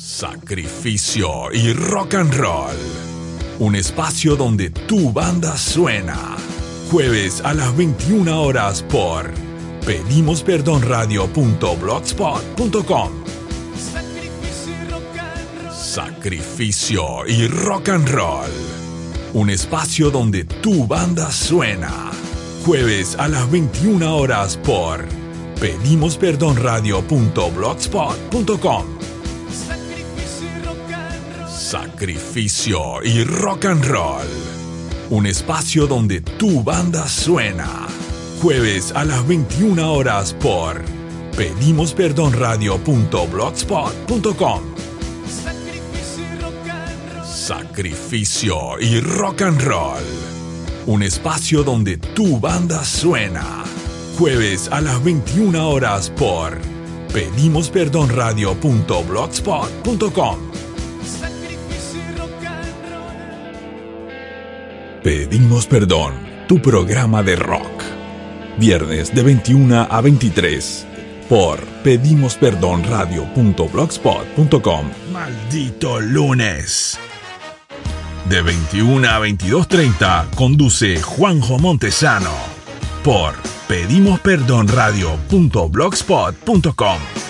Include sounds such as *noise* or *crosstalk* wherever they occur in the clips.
Sacrificio y rock and roll. Un espacio donde tu banda suena. Jueves a las 21 horas por pedimosperdonradio.blogspot.com. Sacrificio y rock and roll. Un espacio donde tu banda suena. Jueves a las 21 horas por pedimosperdonradio.blogspot.com. Sacrificio y rock and roll. Un espacio donde tu banda suena. Jueves a las 21 horas por pedimosperdonradio.blogspot.com. Sacrificio y rock and roll. Un espacio donde tu banda suena. Jueves a las 21 horas por pedimosperdonradio.blogspot.com. Pedimos Perdón, tu programa de rock. Viernes de 21 a 23 por pedimosperdonradio.blogspot.com. Maldito lunes. De 21 a 22.30 conduce Juanjo Montesano por pedimosperdonradio.blogspot.com.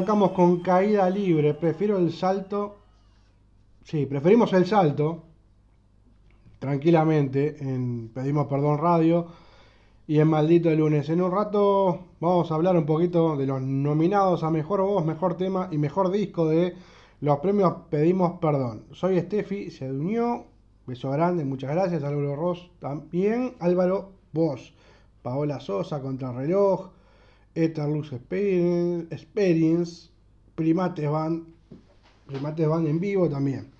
arrancamos con caída libre. Prefiero el salto. Sí, preferimos el salto. Tranquilamente en Pedimos Perdón Radio y en Maldito Lunes. En un rato vamos a hablar un poquito de los nominados a Mejor Voz, Mejor Tema y Mejor Disco de los premios Pedimos Perdón. Soy Steffi, se unió. Beso grande, muchas gracias. Álvaro Ross también. Álvaro Vos. Paola Sosa, Contrarreloj. Etherlux Experience, Primates Band, Primates Band en vivo también.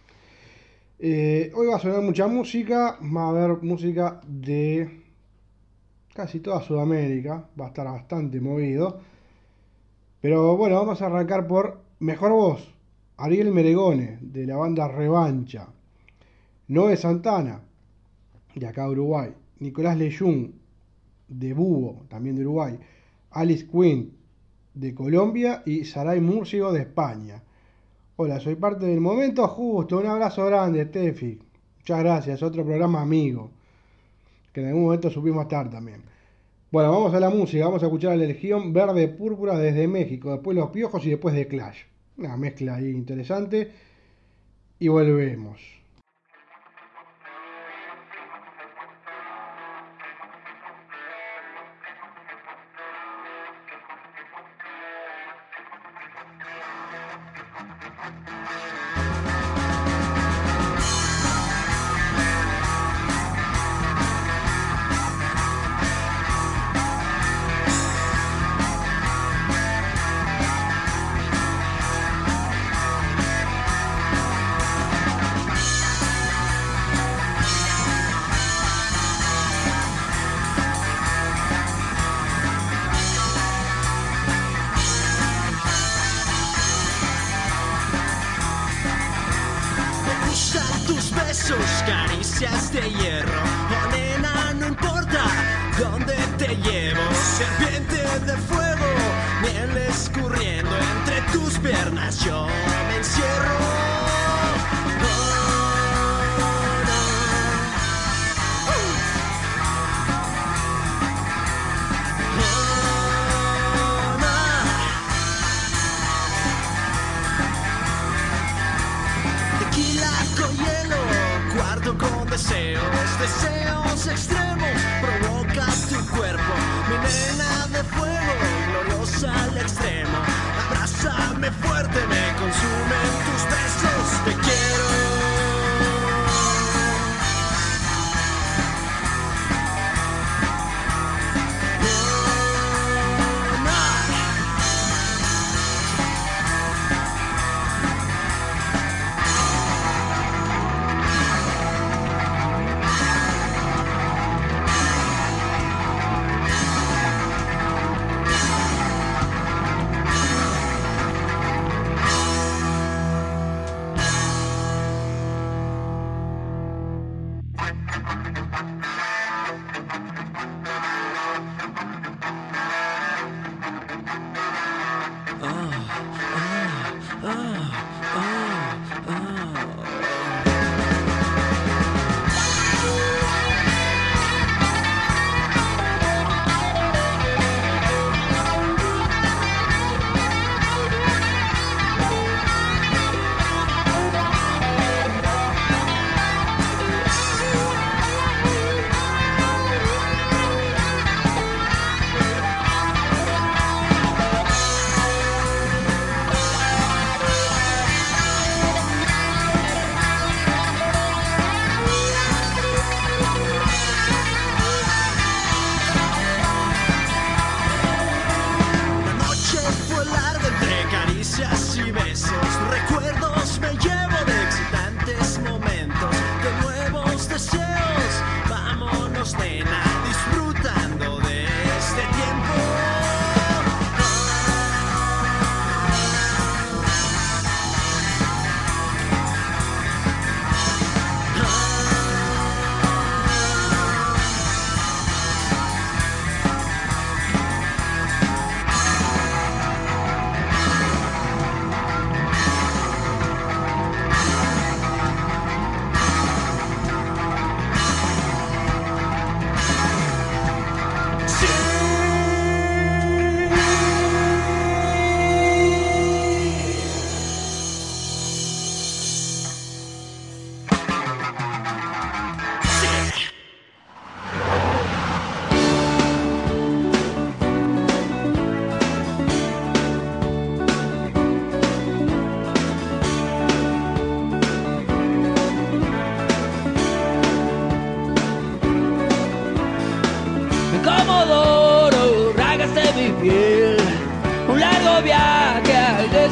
Eh, hoy va a sonar mucha música, va a haber música de casi toda Sudamérica, va a estar bastante movido. Pero bueno, vamos a arrancar por Mejor Voz. Ariel Meregone, de la banda Revancha. Noé Santana, de acá de Uruguay. Nicolás Leyún, de Búho, también de Uruguay. Alice Quinn, de Colombia. Y Saray Murcigo, de España. Hola, soy parte del momento justo. Un abrazo grande, Tefi. Muchas gracias. Otro programa amigo. Que en algún momento supimos estar también. Bueno, vamos a la música. Vamos a escuchar a la Legión Verde Púrpura desde México. Después Los Piojos y después de Clash. Una mezcla ahí interesante. Y volvemos.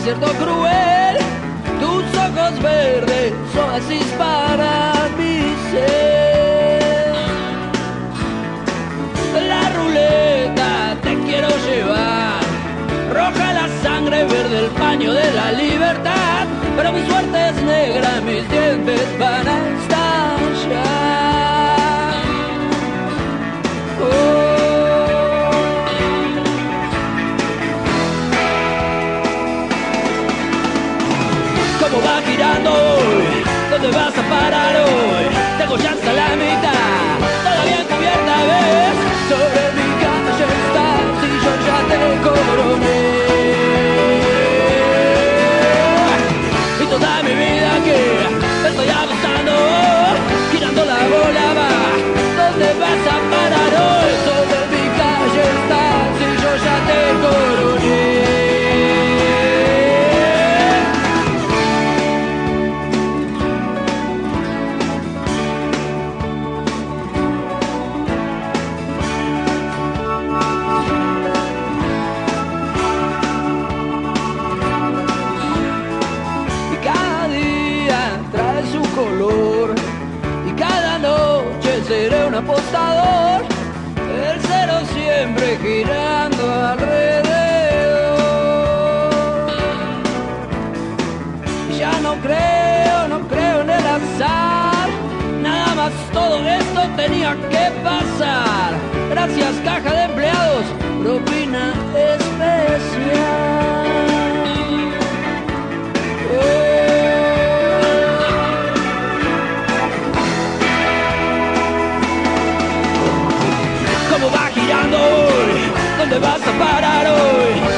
desierto cruel, tus ojos verdes, oasis para mi ser. La ruleta te quiero llevar, roja la sangre, verde el paño de la libertad, pero mi suerte es negra, mis dientes van a estar. mirando hoy? ¿Dónde vas a parar hoy? Tengo ya hasta la mitad, todavía encubierta ves Sobre mi casa ya estás y yo ya te coroné Y toda mi vida que estoy apostando Girando la bola va ¿Dónde vas a parar? girando alrededor. Ya no creo, no creo en el azar, nada más todo esto tenía que pasar. Gracias caja de passa a parar hoy.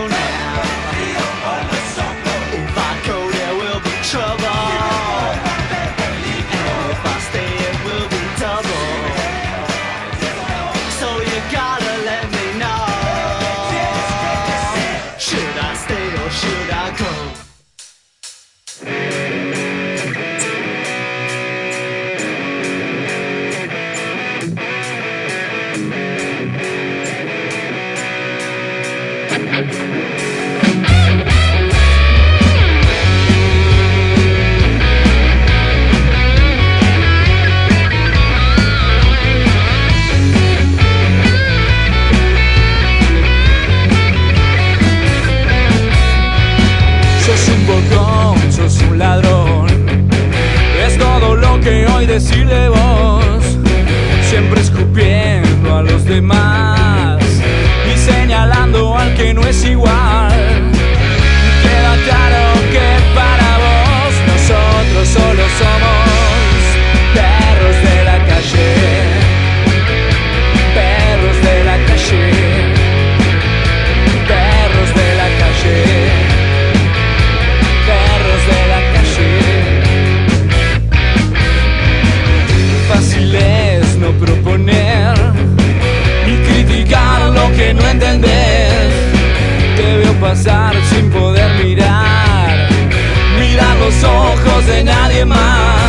ojos de nadie más.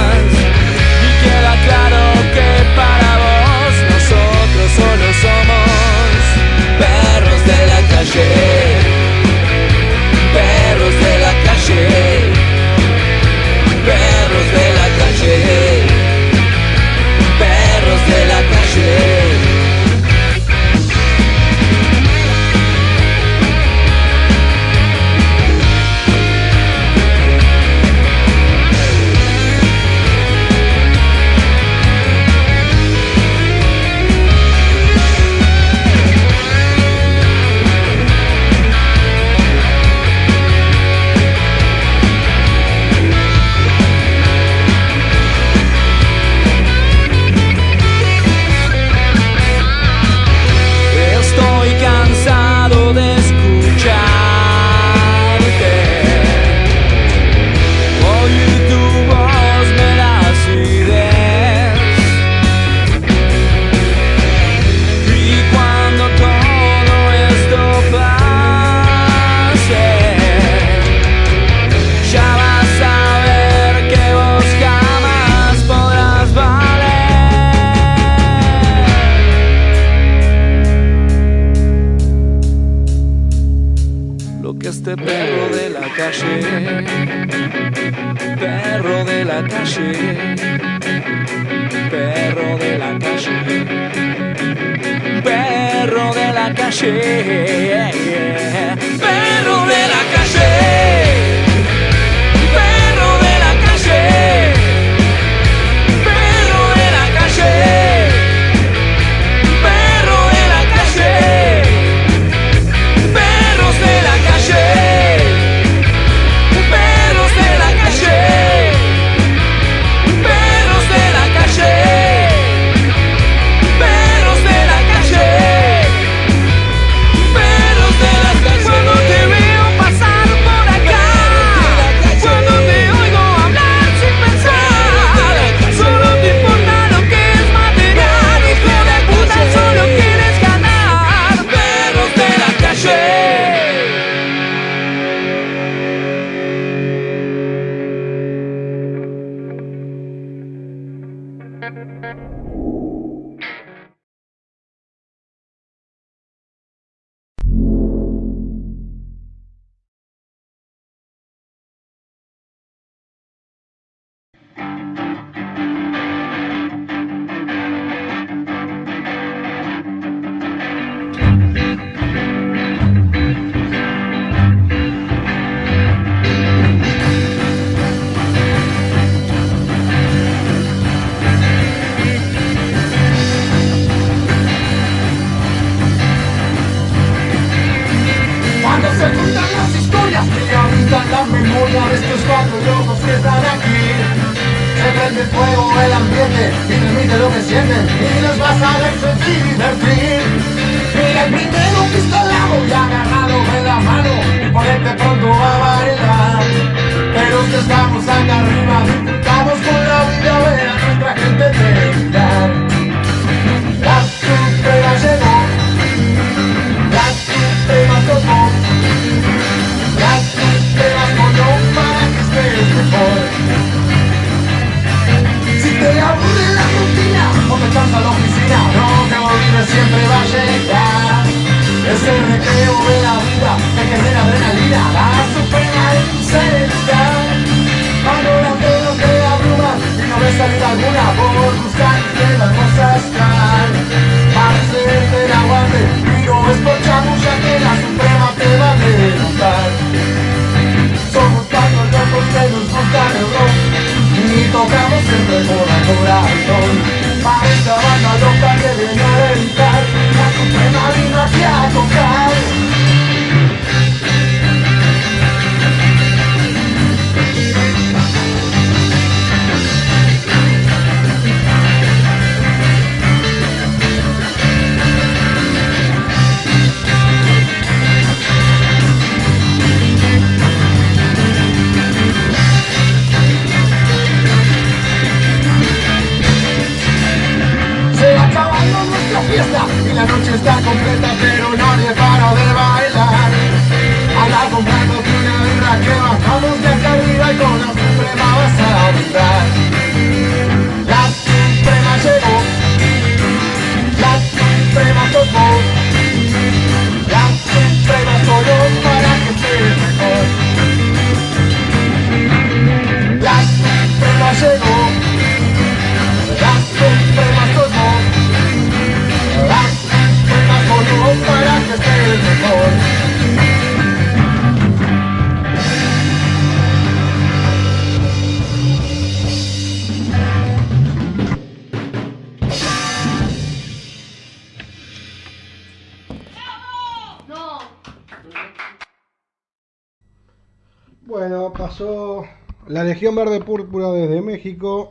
La Legión Verde Púrpura desde México.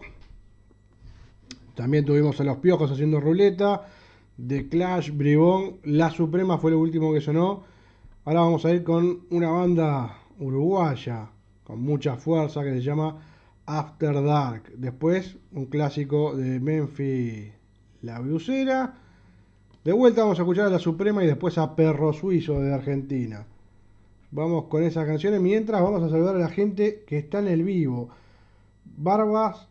También tuvimos a los Piojos haciendo ruleta. The Clash, Bribón, La Suprema fue lo último que sonó. Ahora vamos a ir con una banda uruguaya con mucha fuerza que se llama After Dark. Después un clásico de Memphis, La Blusera. De vuelta vamos a escuchar a La Suprema y después a Perro Suizo de Argentina. Vamos con esas canciones mientras vamos a saludar a la gente que está en el vivo. Barbas,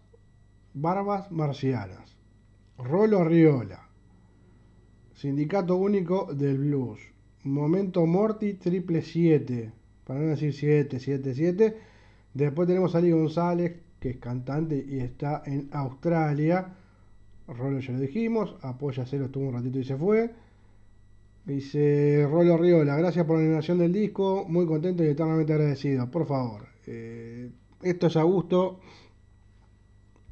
Barbas Marcianas. Rolo Riola. Sindicato Único del Blues. Momento Morty triple 7. Para no decir 7, 7, 7. Después tenemos a Ali González, que es cantante y está en Australia. Rolo ya lo dijimos. Apoya Cero estuvo un ratito y se fue. Dice Rolo Riola, gracias por la animación del disco, muy contento y eternamente agradecido. Por favor, eh, esto es a gusto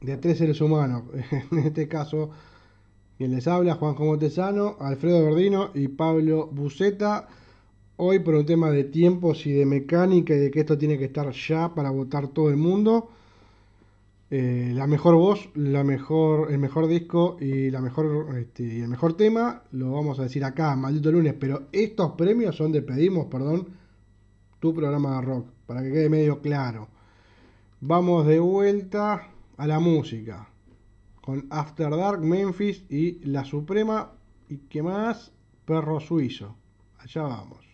de tres seres humanos. *laughs* En este caso, quien les habla, Juanjo Montesano, Alfredo Verdino y Pablo Buceta. Hoy por un tema de tiempos y de mecánica y de que esto tiene que estar ya para votar todo el mundo. Eh, la mejor voz, la mejor, el mejor disco y la mejor este, el mejor tema lo vamos a decir acá, maldito lunes, pero estos premios son de pedimos, perdón, tu programa de rock, para que quede medio claro. Vamos de vuelta a la música con After Dark, Memphis y La Suprema y qué más, Perro Suizo. Allá vamos.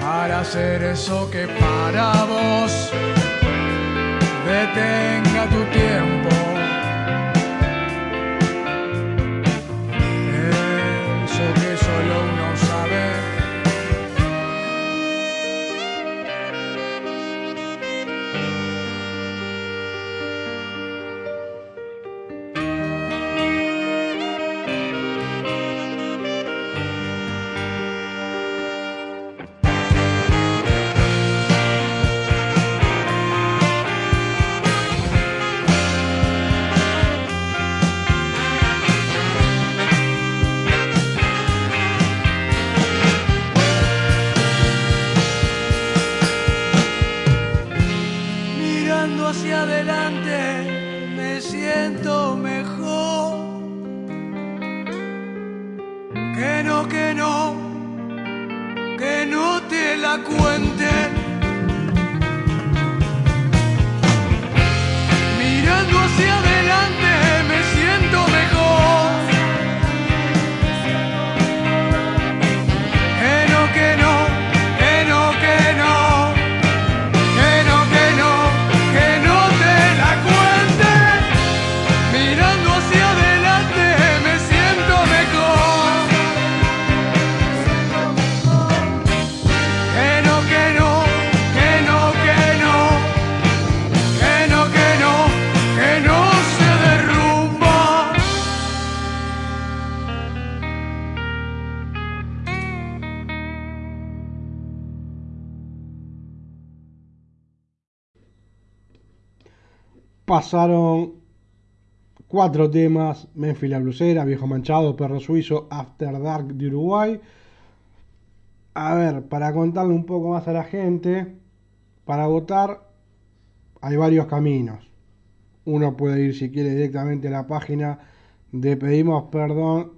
Para hacer eso que para vos detenga tu tiempo. Pasaron cuatro temas: Memphis la Blusera, Viejo Manchado, Perro Suizo, After Dark de Uruguay. A ver, para contarle un poco más a la gente, para votar hay varios caminos. Uno puede ir si quiere directamente a la página de Pedimos Perdón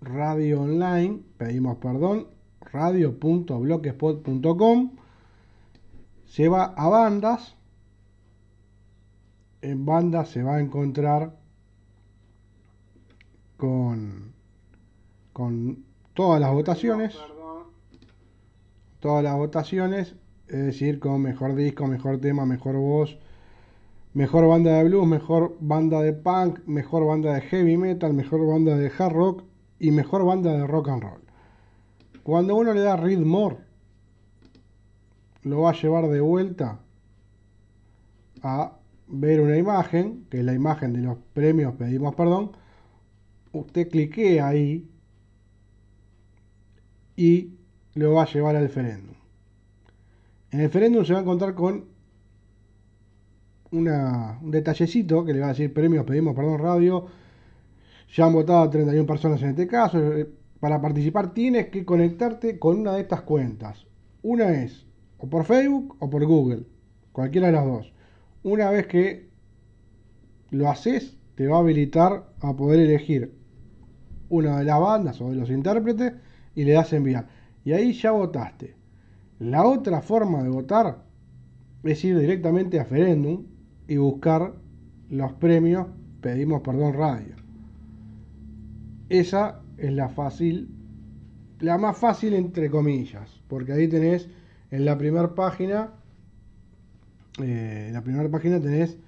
Radio Online, pedimos perdón, radio.blogspot.com. Se va a bandas, en banda se va a encontrar con, con todas las votaciones. Todas las votaciones, es decir, con mejor disco, mejor tema, mejor voz, mejor banda de blues, mejor banda de punk, mejor banda de heavy metal, mejor banda de hard rock y mejor banda de rock and roll. Cuando uno le da read more, lo va a llevar de vuelta a ver una imagen, que es la imagen de los premios Pedimos Perdón, usted cliquea ahí y lo va a llevar al referéndum. En el referéndum se va a encontrar con una, un detallecito que le va a decir premios Pedimos Perdón Radio. Ya han votado 31 personas en este caso. Para participar tienes que conectarte con una de estas cuentas. Una es o por Facebook o por Google. Cualquiera de las dos. Una vez que lo haces, te va a habilitar a poder elegir una de las bandas o de los intérpretes y le das enviar. Y ahí ya votaste. La otra forma de votar es ir directamente a Ferendum y buscar los premios Pedimos Perdón Radio. Esa es la fácil, la más fácil entre comillas, porque ahí tenés en la primera página, eh, en la primera página tenés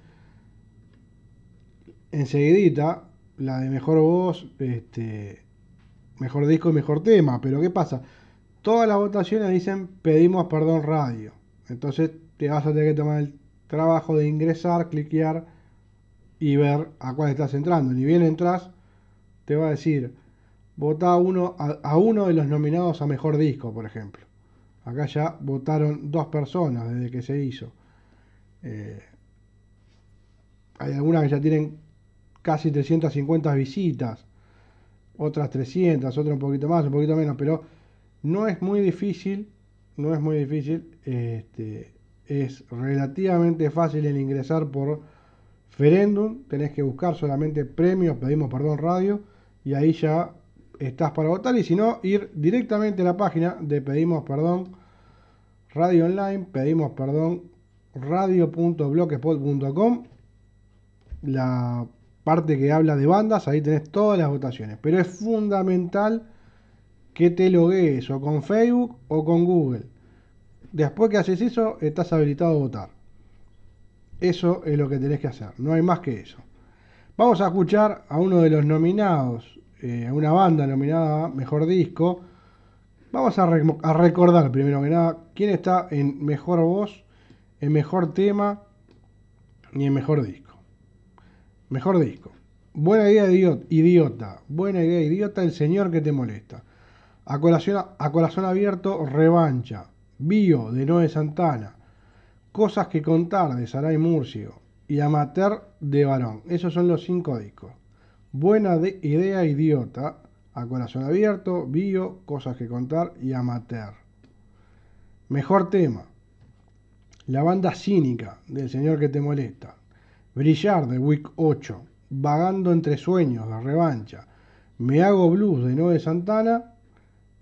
enseguidita la de mejor voz, este, mejor disco y mejor tema. Pero ¿qué pasa? Todas las votaciones dicen pedimos perdón radio. Entonces te vas a tener que tomar el trabajo de ingresar, cliquear y ver a cuál estás entrando. Ni bien entras, te va a decir, vota uno, a uno de los nominados a mejor disco, por ejemplo. Acá ya votaron dos personas desde que se hizo. Eh, hay algunas que ya tienen casi 350 visitas, otras 300, otras un poquito más, un poquito menos, pero no es muy difícil, no es muy difícil, este, es relativamente fácil el ingresar por Ferendum, tenés que buscar solamente premios, pedimos perdón radio, y ahí ya estás para votar, y si no, ir directamente a la página de pedimos perdón radio online, pedimos perdón radio.blogspot.com, la parte que habla de bandas, ahí tenés todas las votaciones, pero es fundamental que te loguees o con Facebook o con Google. Después que haces eso, estás habilitado a votar. Eso es lo que tenés que hacer, no hay más que eso. Vamos a escuchar a uno de los nominados, eh, a una banda nominada Mejor Disco. Vamos a, a recordar primero que nada quién está en Mejor Voz, en Mejor Tema y en Mejor Disco. Mejor disco. Buena idea, idiot- idiota. Buena idea, idiota, el señor que te molesta. A corazón, a corazón abierto, revancha. Bio, de Noé Santana. Cosas que contar, de Saray Murcio. Y Amateur, de Varón. Esos son los cinco discos. Buena de- idea, idiota. A corazón abierto, Bio, Cosas que contar y Amateur. Mejor tema. La banda cínica, del señor que te molesta. Brillar de Week 8, Vagando entre sueños de Revancha, Me hago blues de Noé Santana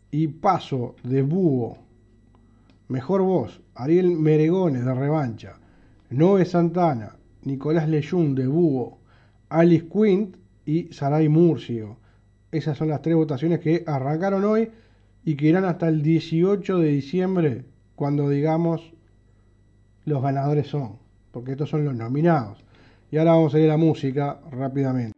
y Paso de Búho. Mejor voz, Ariel Meregones de Revancha, Noé Santana, Nicolás Leyún de Búho, Alice Quint y Saray Murcio. Esas son las tres votaciones que arrancaron hoy y que irán hasta el 18 de diciembre cuando digamos los ganadores son, porque estos son los nominados. Y ahora vamos a ir a la música rápidamente.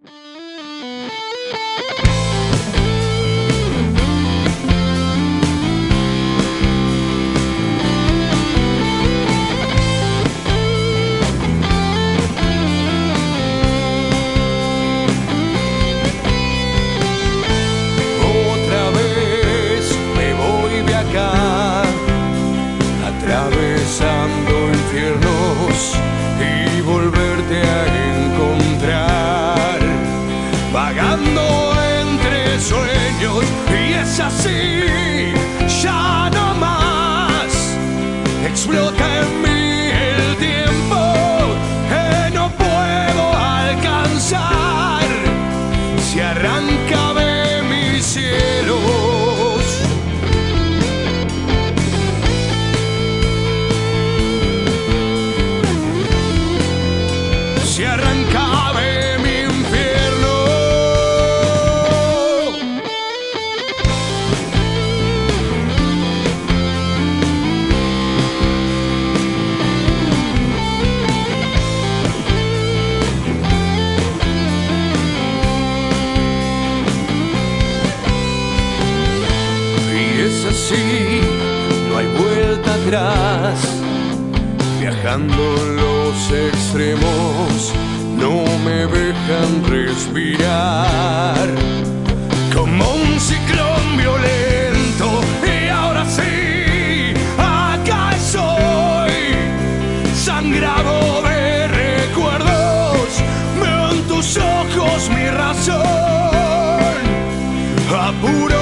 A puro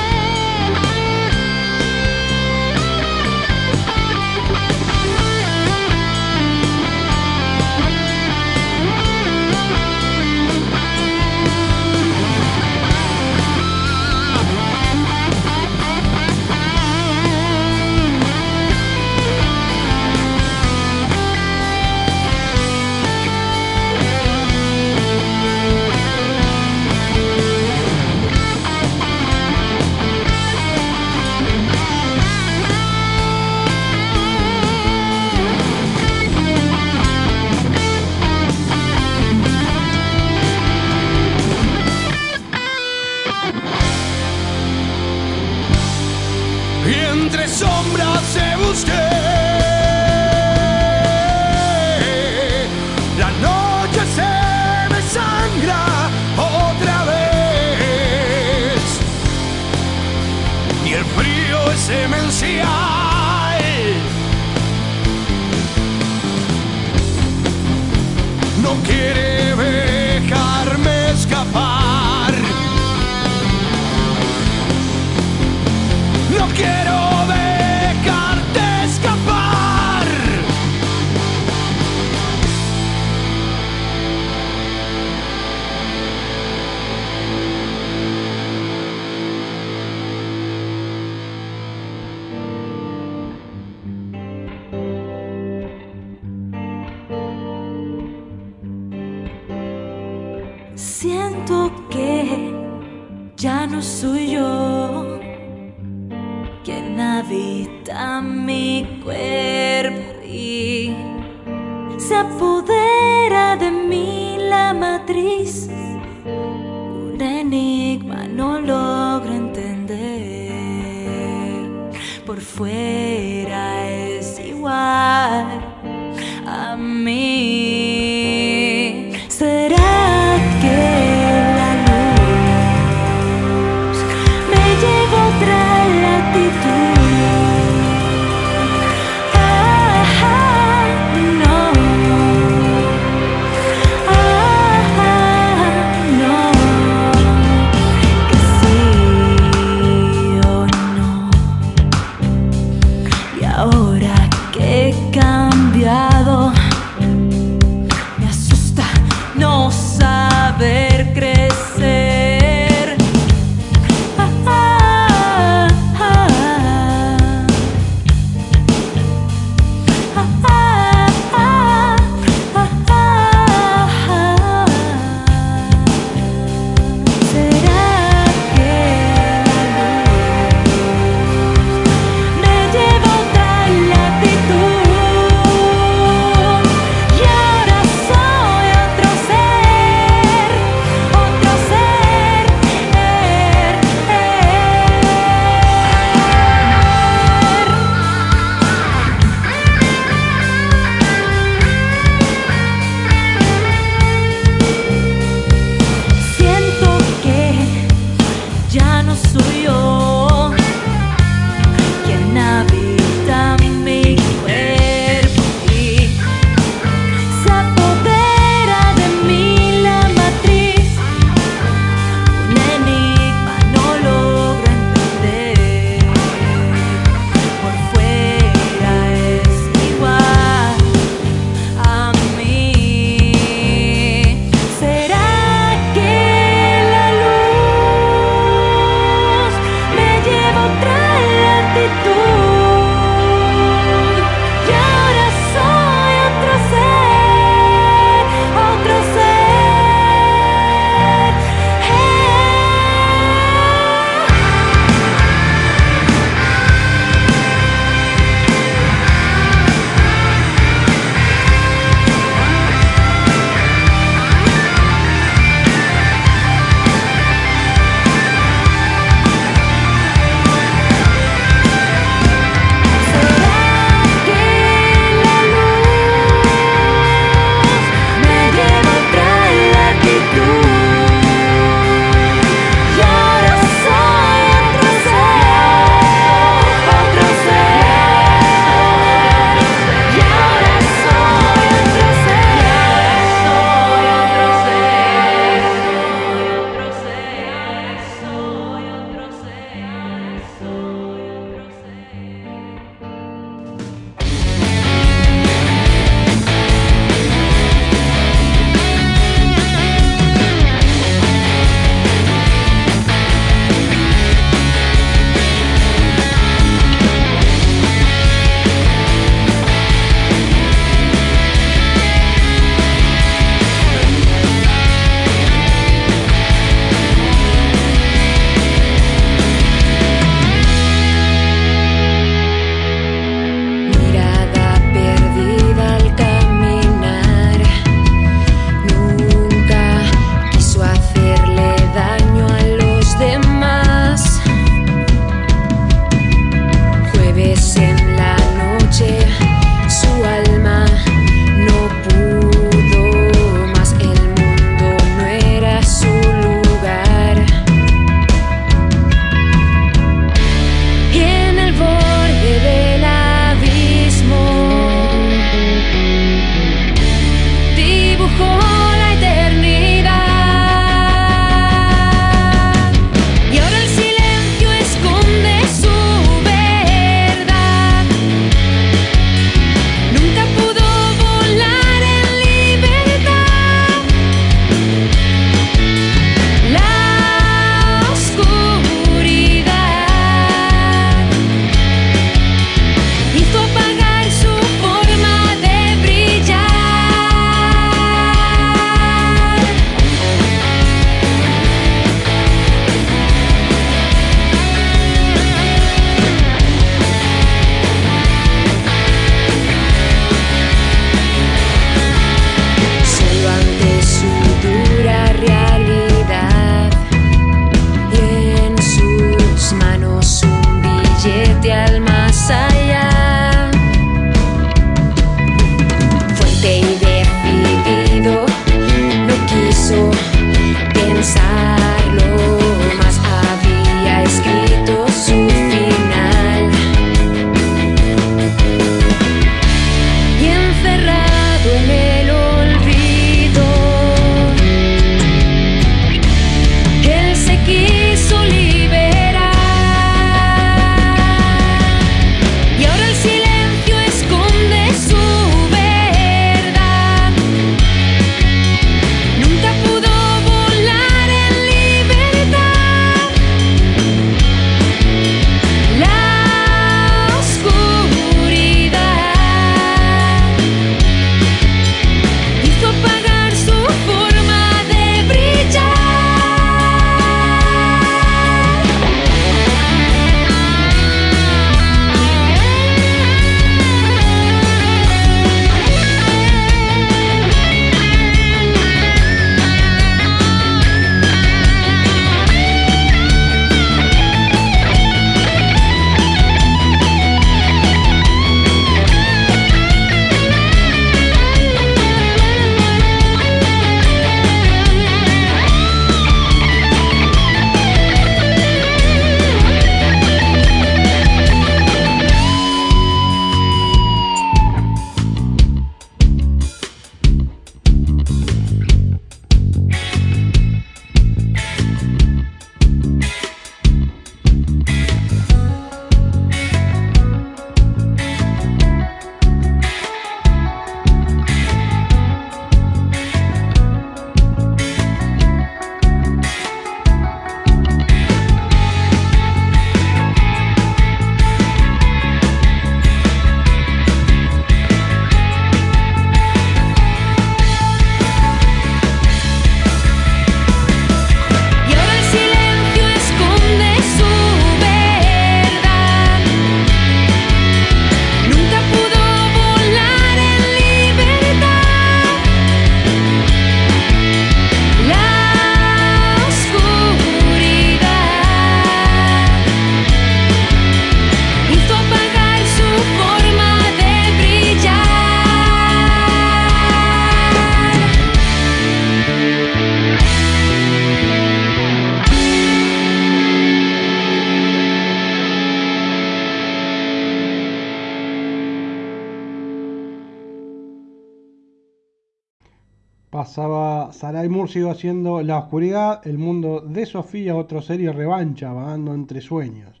Murcigo haciendo La Oscuridad, El Mundo de Sofía, otra serie revancha, vagando entre sueños.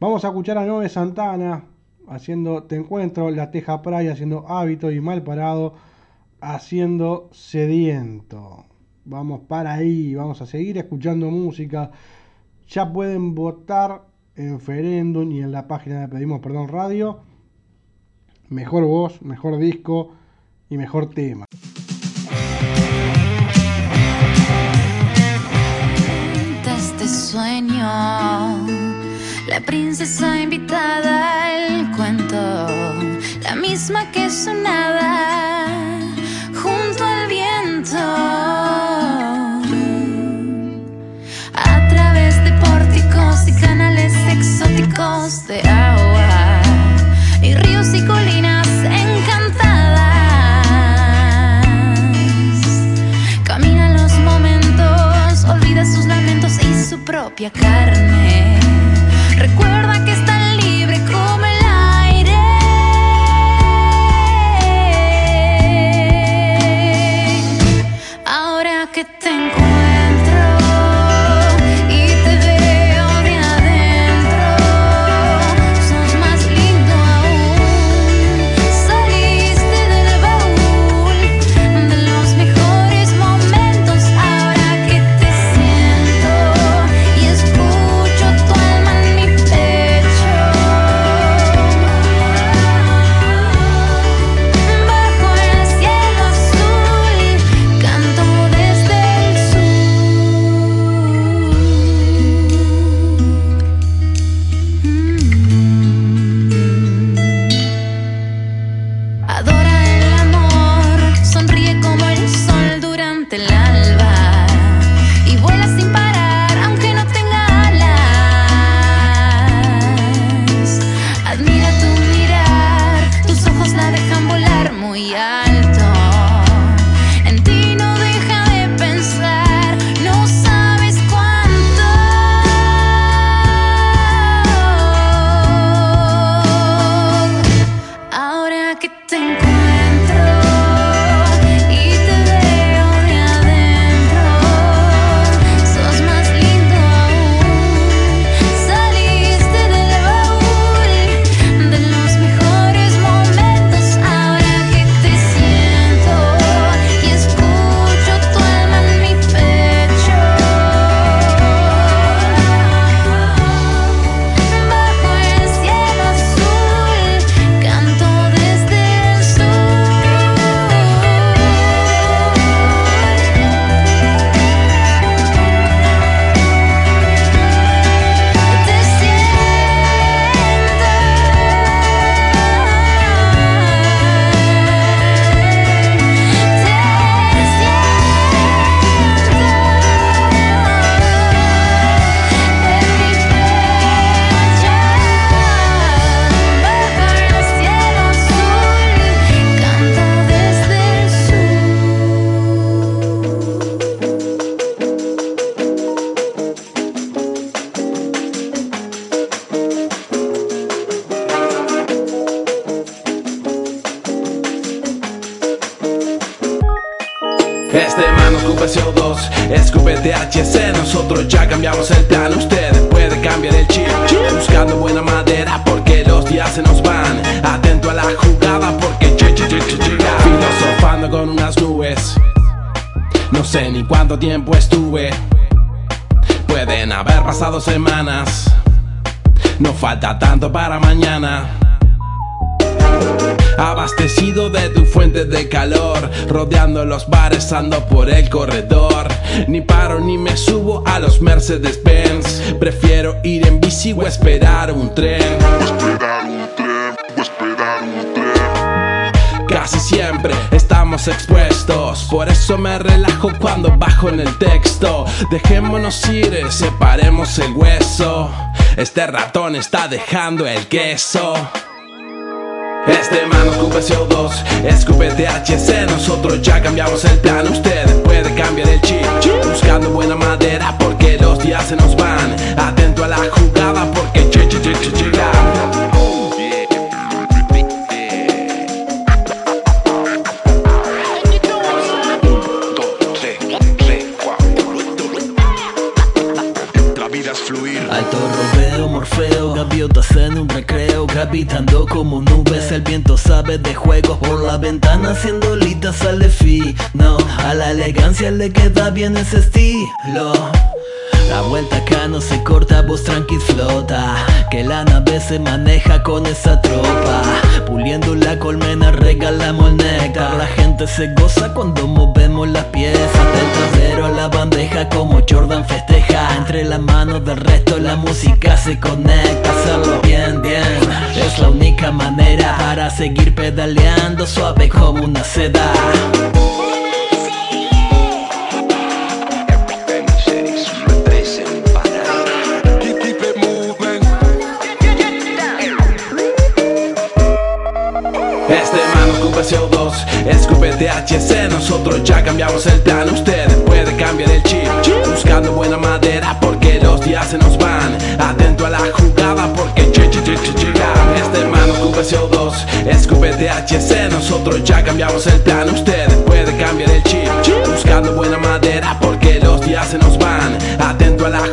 Vamos a escuchar a Nove Santana haciendo Te Encuentro, La Teja Praya haciendo Hábito y Mal Parado haciendo Sediento. Vamos para ahí, vamos a seguir escuchando música. Ya pueden votar en Ferendum y en la página de Pedimos Perdón Radio. Mejor voz, mejor disco y mejor tema. La princesa invitada al cuento, la misma que sonaba junto al viento. A través de pórticos y canales exóticos de cuánto tiempo estuve Pueden haber pasado semanas No falta tanto para mañana Abastecido de tu fuente de calor, rodeando los bares, ando por el corredor. Ni paro ni me subo a los Mercedes Benz. Prefiero ir en bici o esperar un tren. Casi siempre estamos expuestos, por eso me relajo cuando bajo en el texto. Dejémonos ir, separemos el hueso. Este ratón está dejando el queso. Este man escupe CO2, escupe THC Nosotros ya cambiamos el plan, usted puede cambiar el chip Buscando buena madera porque los días se nos van Atento a la jugada porque che, che, che, che, como nubes El viento sabe de juegos por la ventana Haciendo litas sale fino A la elegancia le queda bien ese estilo. La vuelta acá no se corta, vos tranqui flota Que la nave se maneja con esa tropa. Puliendo la colmena regalamos el néctar. La gente se goza cuando movemos las piezas. Del trasero a la bandeja como Jordan festeja. Entre las manos del resto la música se conecta. Hacerlo bien, bien Es la única manera para seguir pedaleando Suave como una seda. Este man ocupa CO2, escupe THC Nosotros ya cambiamos el plan. Usted puede cambiar el chip Buscando buena madera porque los días se nos van. Atento a la jugada porque che, llega Este ocupa CO2, escupe THC Nosotros ya cambiamos el plan. Usted puede cambiar el chip Buscando buena madera porque los días se nos van. Atento a la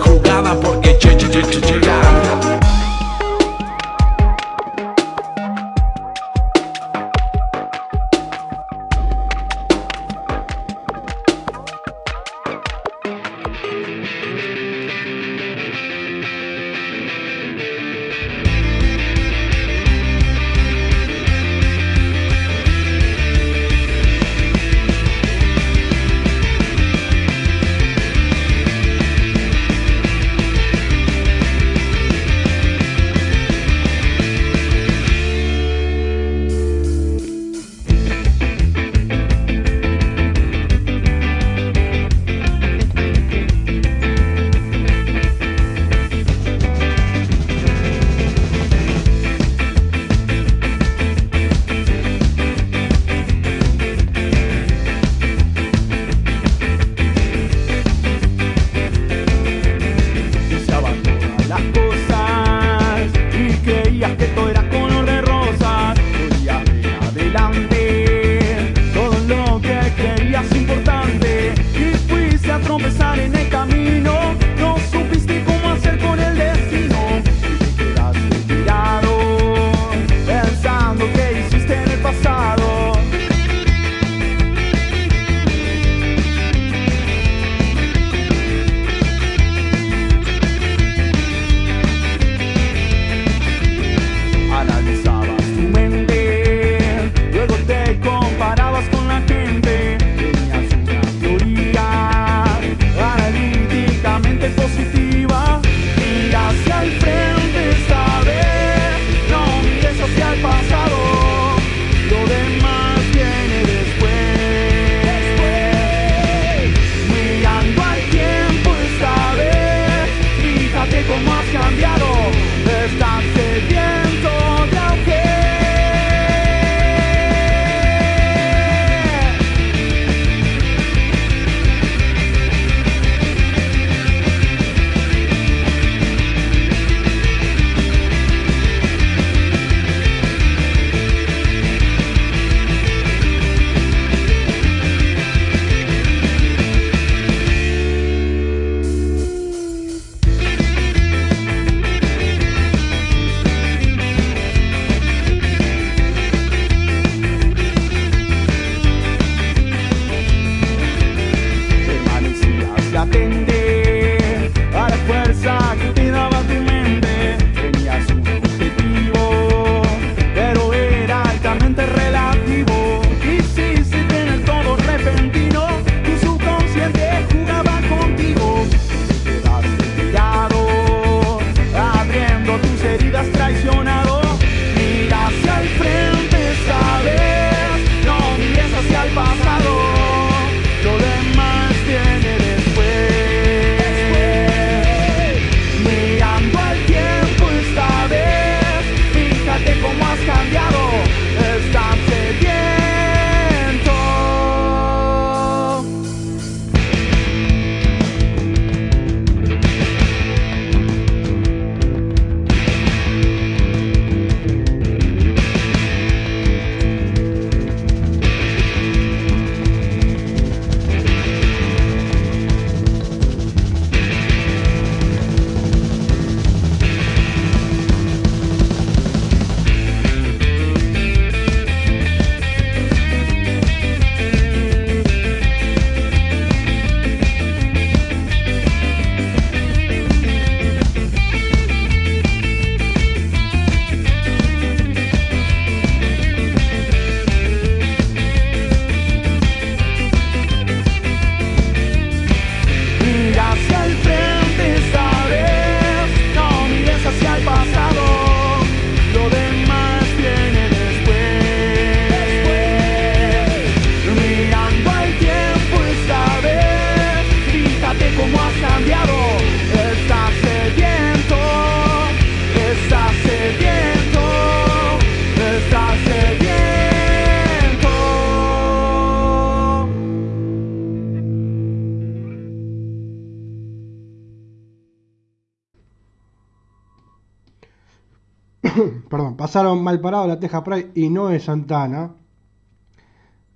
mal parado la Teja Pride y no es Santana.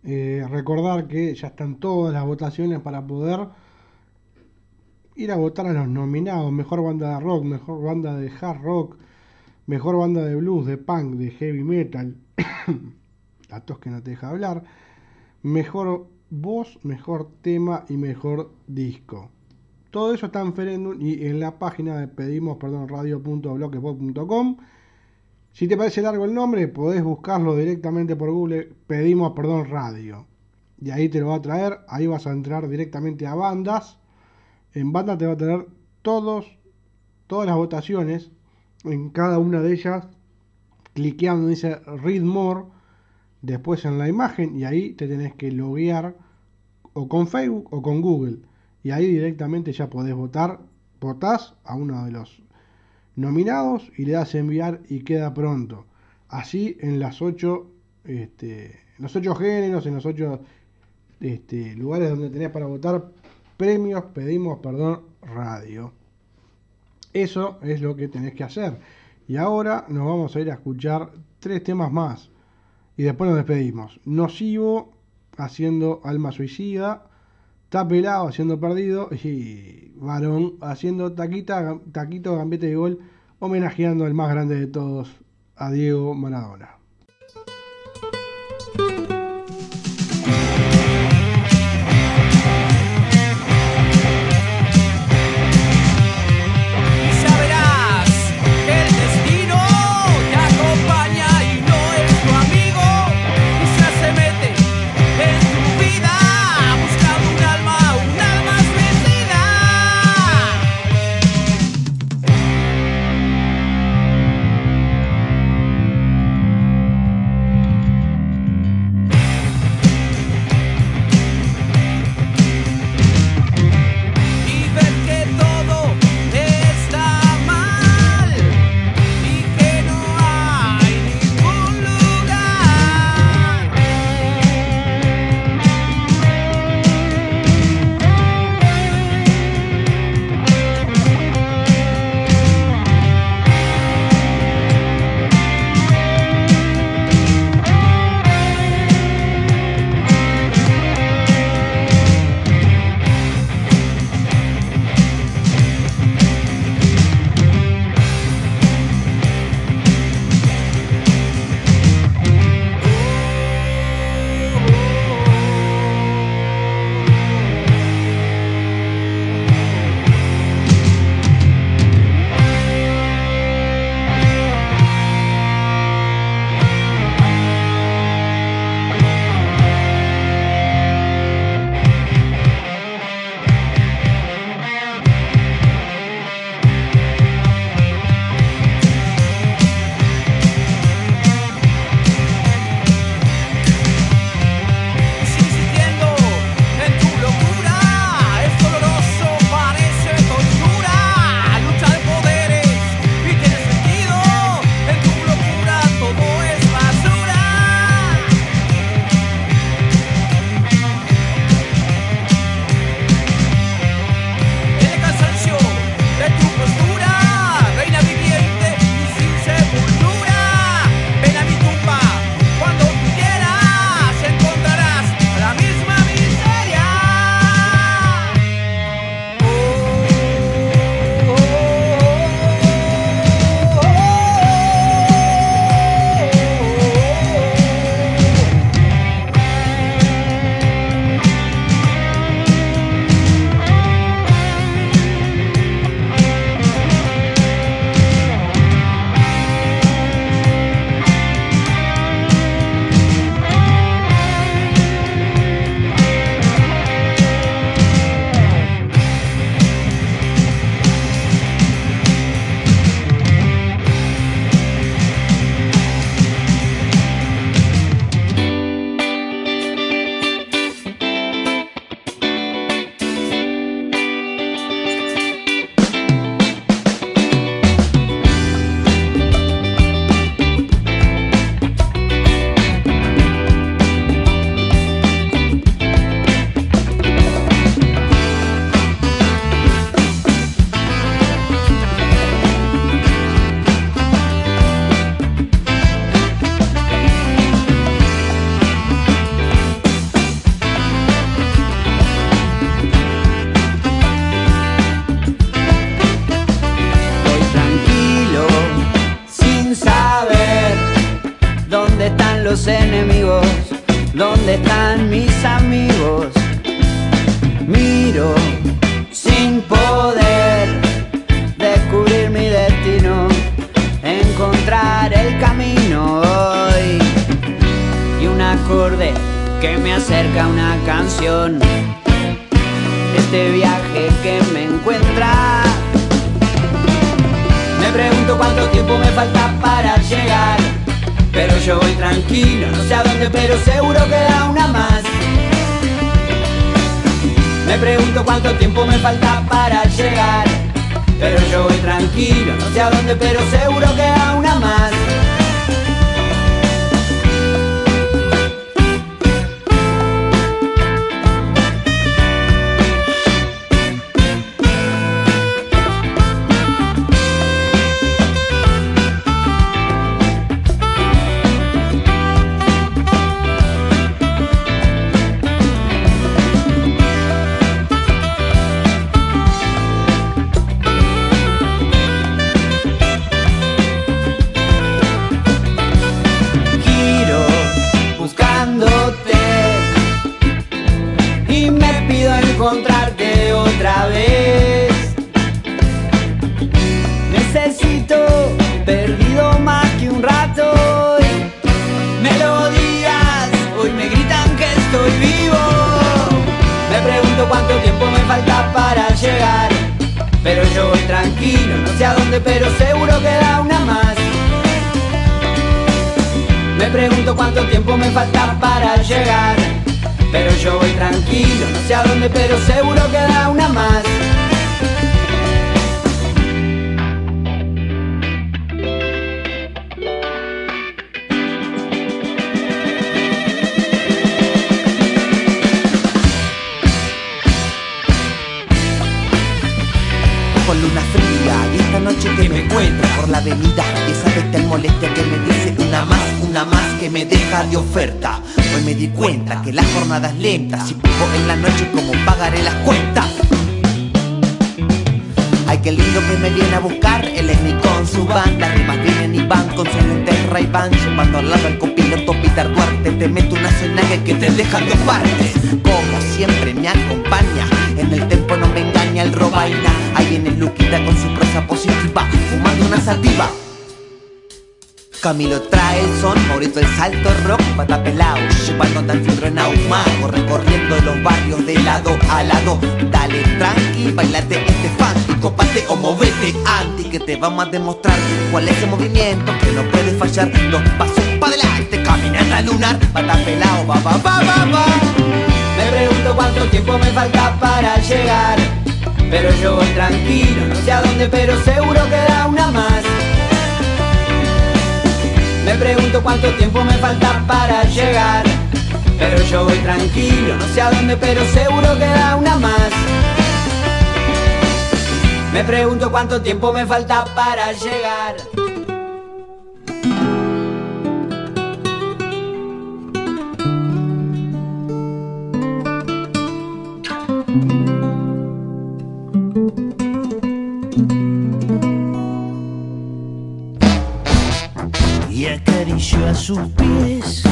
Eh, recordar que ya están todas las votaciones para poder ir a votar a los nominados. Mejor banda de rock, mejor banda de hard rock, mejor banda de blues, de punk, de heavy metal. *coughs* la tos que no te deja hablar. Mejor voz, mejor tema y mejor disco. Todo eso está en Ferendum y en la página de pedimos, perdón. Si te parece largo el nombre, podés buscarlo directamente por Google, pedimos, perdón, radio. Y ahí te lo va a traer, ahí vas a entrar directamente a bandas. En banda te va a tener todos, todas las votaciones, en cada una de ellas, cliqueando dice Read More, después en la imagen, y ahí te tenés que loguear o con Facebook o con Google. Y ahí directamente ya podés votar, votás a uno de los nominados y le das enviar y queda pronto. Así en las ocho, este, los ocho géneros, en los ocho este, lugares donde tenés para votar premios, pedimos, perdón, radio. Eso es lo que tenés que hacer. Y ahora nos vamos a ir a escuchar tres temas más. Y después nos despedimos. Nocivo haciendo Alma Suicida. Tapelado haciendo Perdido. Y Varón haciendo taquita, Taquito Gambete de Gol. Homenajeando al más grande de todos, a Diego Maradona. Los enemigos? ¿Dónde están mis amigos? Miro sin poder descubrir mi destino, encontrar el camino hoy y un acorde que me acerca a una canción. Este viaje que me encuentra. Me pregunto cuánto tiempo me falta para llegar. Pero yo voy tranquilo, no sé a dónde, pero seguro queda una más. Me pregunto cuánto tiempo me falta para llegar. Pero yo voy tranquilo, no sé a dónde, pero seguro queda una más. Sé a dónde, pero seguro queda una más. con luna fría y esta noche que me encuentra por la avenida y esa bestial molestia que me dice una más, una más que me deja de oferta. Hoy me di cuenta que la jornada es lenta, si vivo en la noche como pagaré las cuentas. Ay, qué lindo que me viene a buscar. El Emi con su banda Rimas vienen y van. Con sus lentes ray van Llevando al lado al copiloto Peter Duarte. Te meto una sonaje que te deja dos partes. Como siempre me acompaña. En el tempo no me engaña el robaina Ahí en el Luquita con su prosa positiva Fumando una sativa. Camilo trae el son, Maurito el salto rock, pata pelao, llevando tan filtro en ahumago, recorriendo los barrios de lado a lado. Dale tranqui, bailate este funky, copate o movete anti, que te vamos a demostrar cuál es el movimiento que no puede fallar. Los pasos para adelante, caminata lunar, pata pelao, va, va, va, va, va. Me pregunto cuánto tiempo me falta para llegar. Pero yo voy tranquilo, no sé a dónde, pero seguro queda una más. Me pregunto cuánto tiempo me falta para llegar. Pero yo voy tranquilo, no sé a dónde, pero seguro queda una más. Me pregunto cuánto tiempo me falta para llegar. Pies.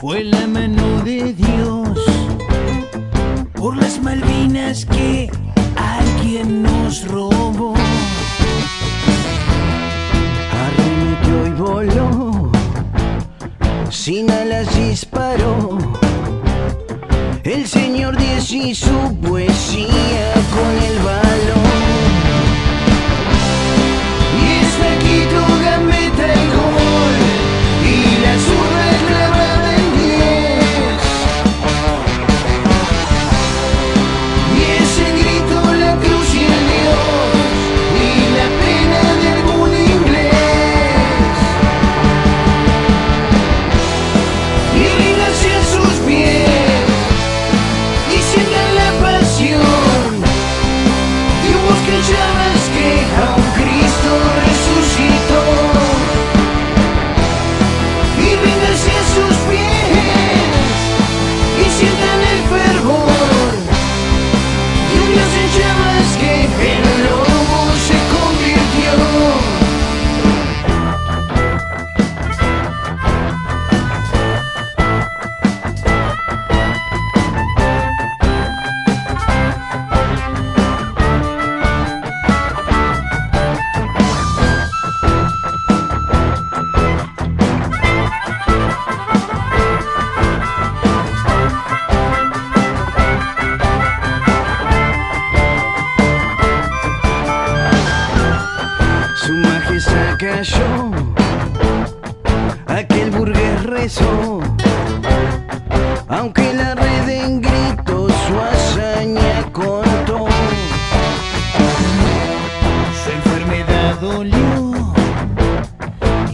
Fue la mano de Dios por las Malvinas que alguien nos robó. Arremetió y voló, sin alas disparó. El señor Diez y su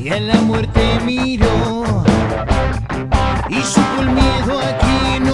y a la muerte miró. Y supo el miedo a quien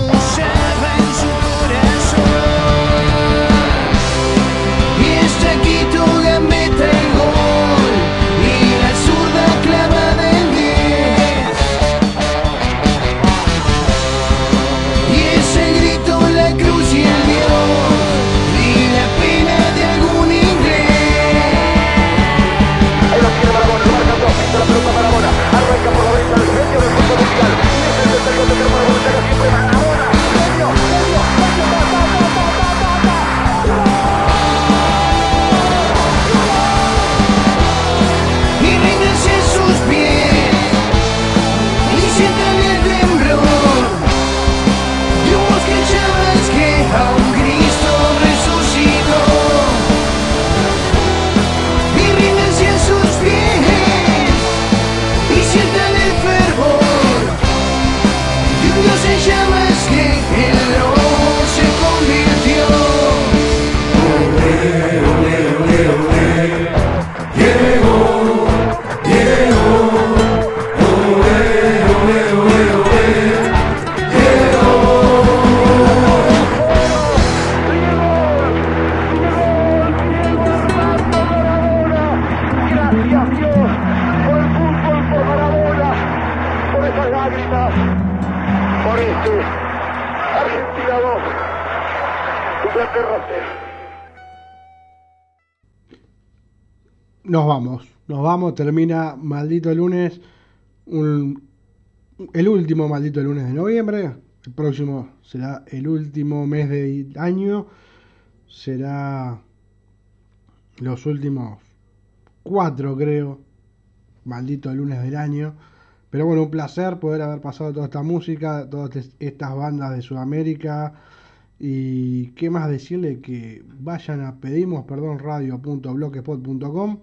vamos, termina maldito lunes, un- el último maldito lunes de noviembre, el próximo será el último mes del año, será los últimos cuatro creo, maldito lunes del año, pero bueno, un placer poder haber pasado toda esta música, todas est- estas bandas de Sudamérica, y qué más decirle que vayan a pedimos perdón radio.blogspot.com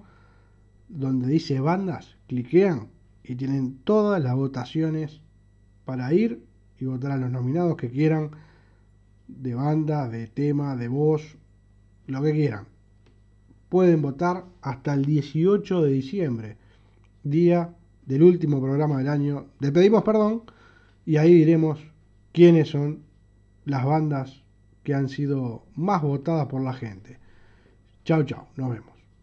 donde dice bandas, cliquean y tienen todas las votaciones para ir y votar a los nominados que quieran de banda, de tema, de voz, lo que quieran. Pueden votar hasta el 18 de diciembre, día del último programa del año. Le pedimos perdón y ahí diremos quiénes son las bandas que han sido más votadas por la gente. Chao, chao, nos vemos.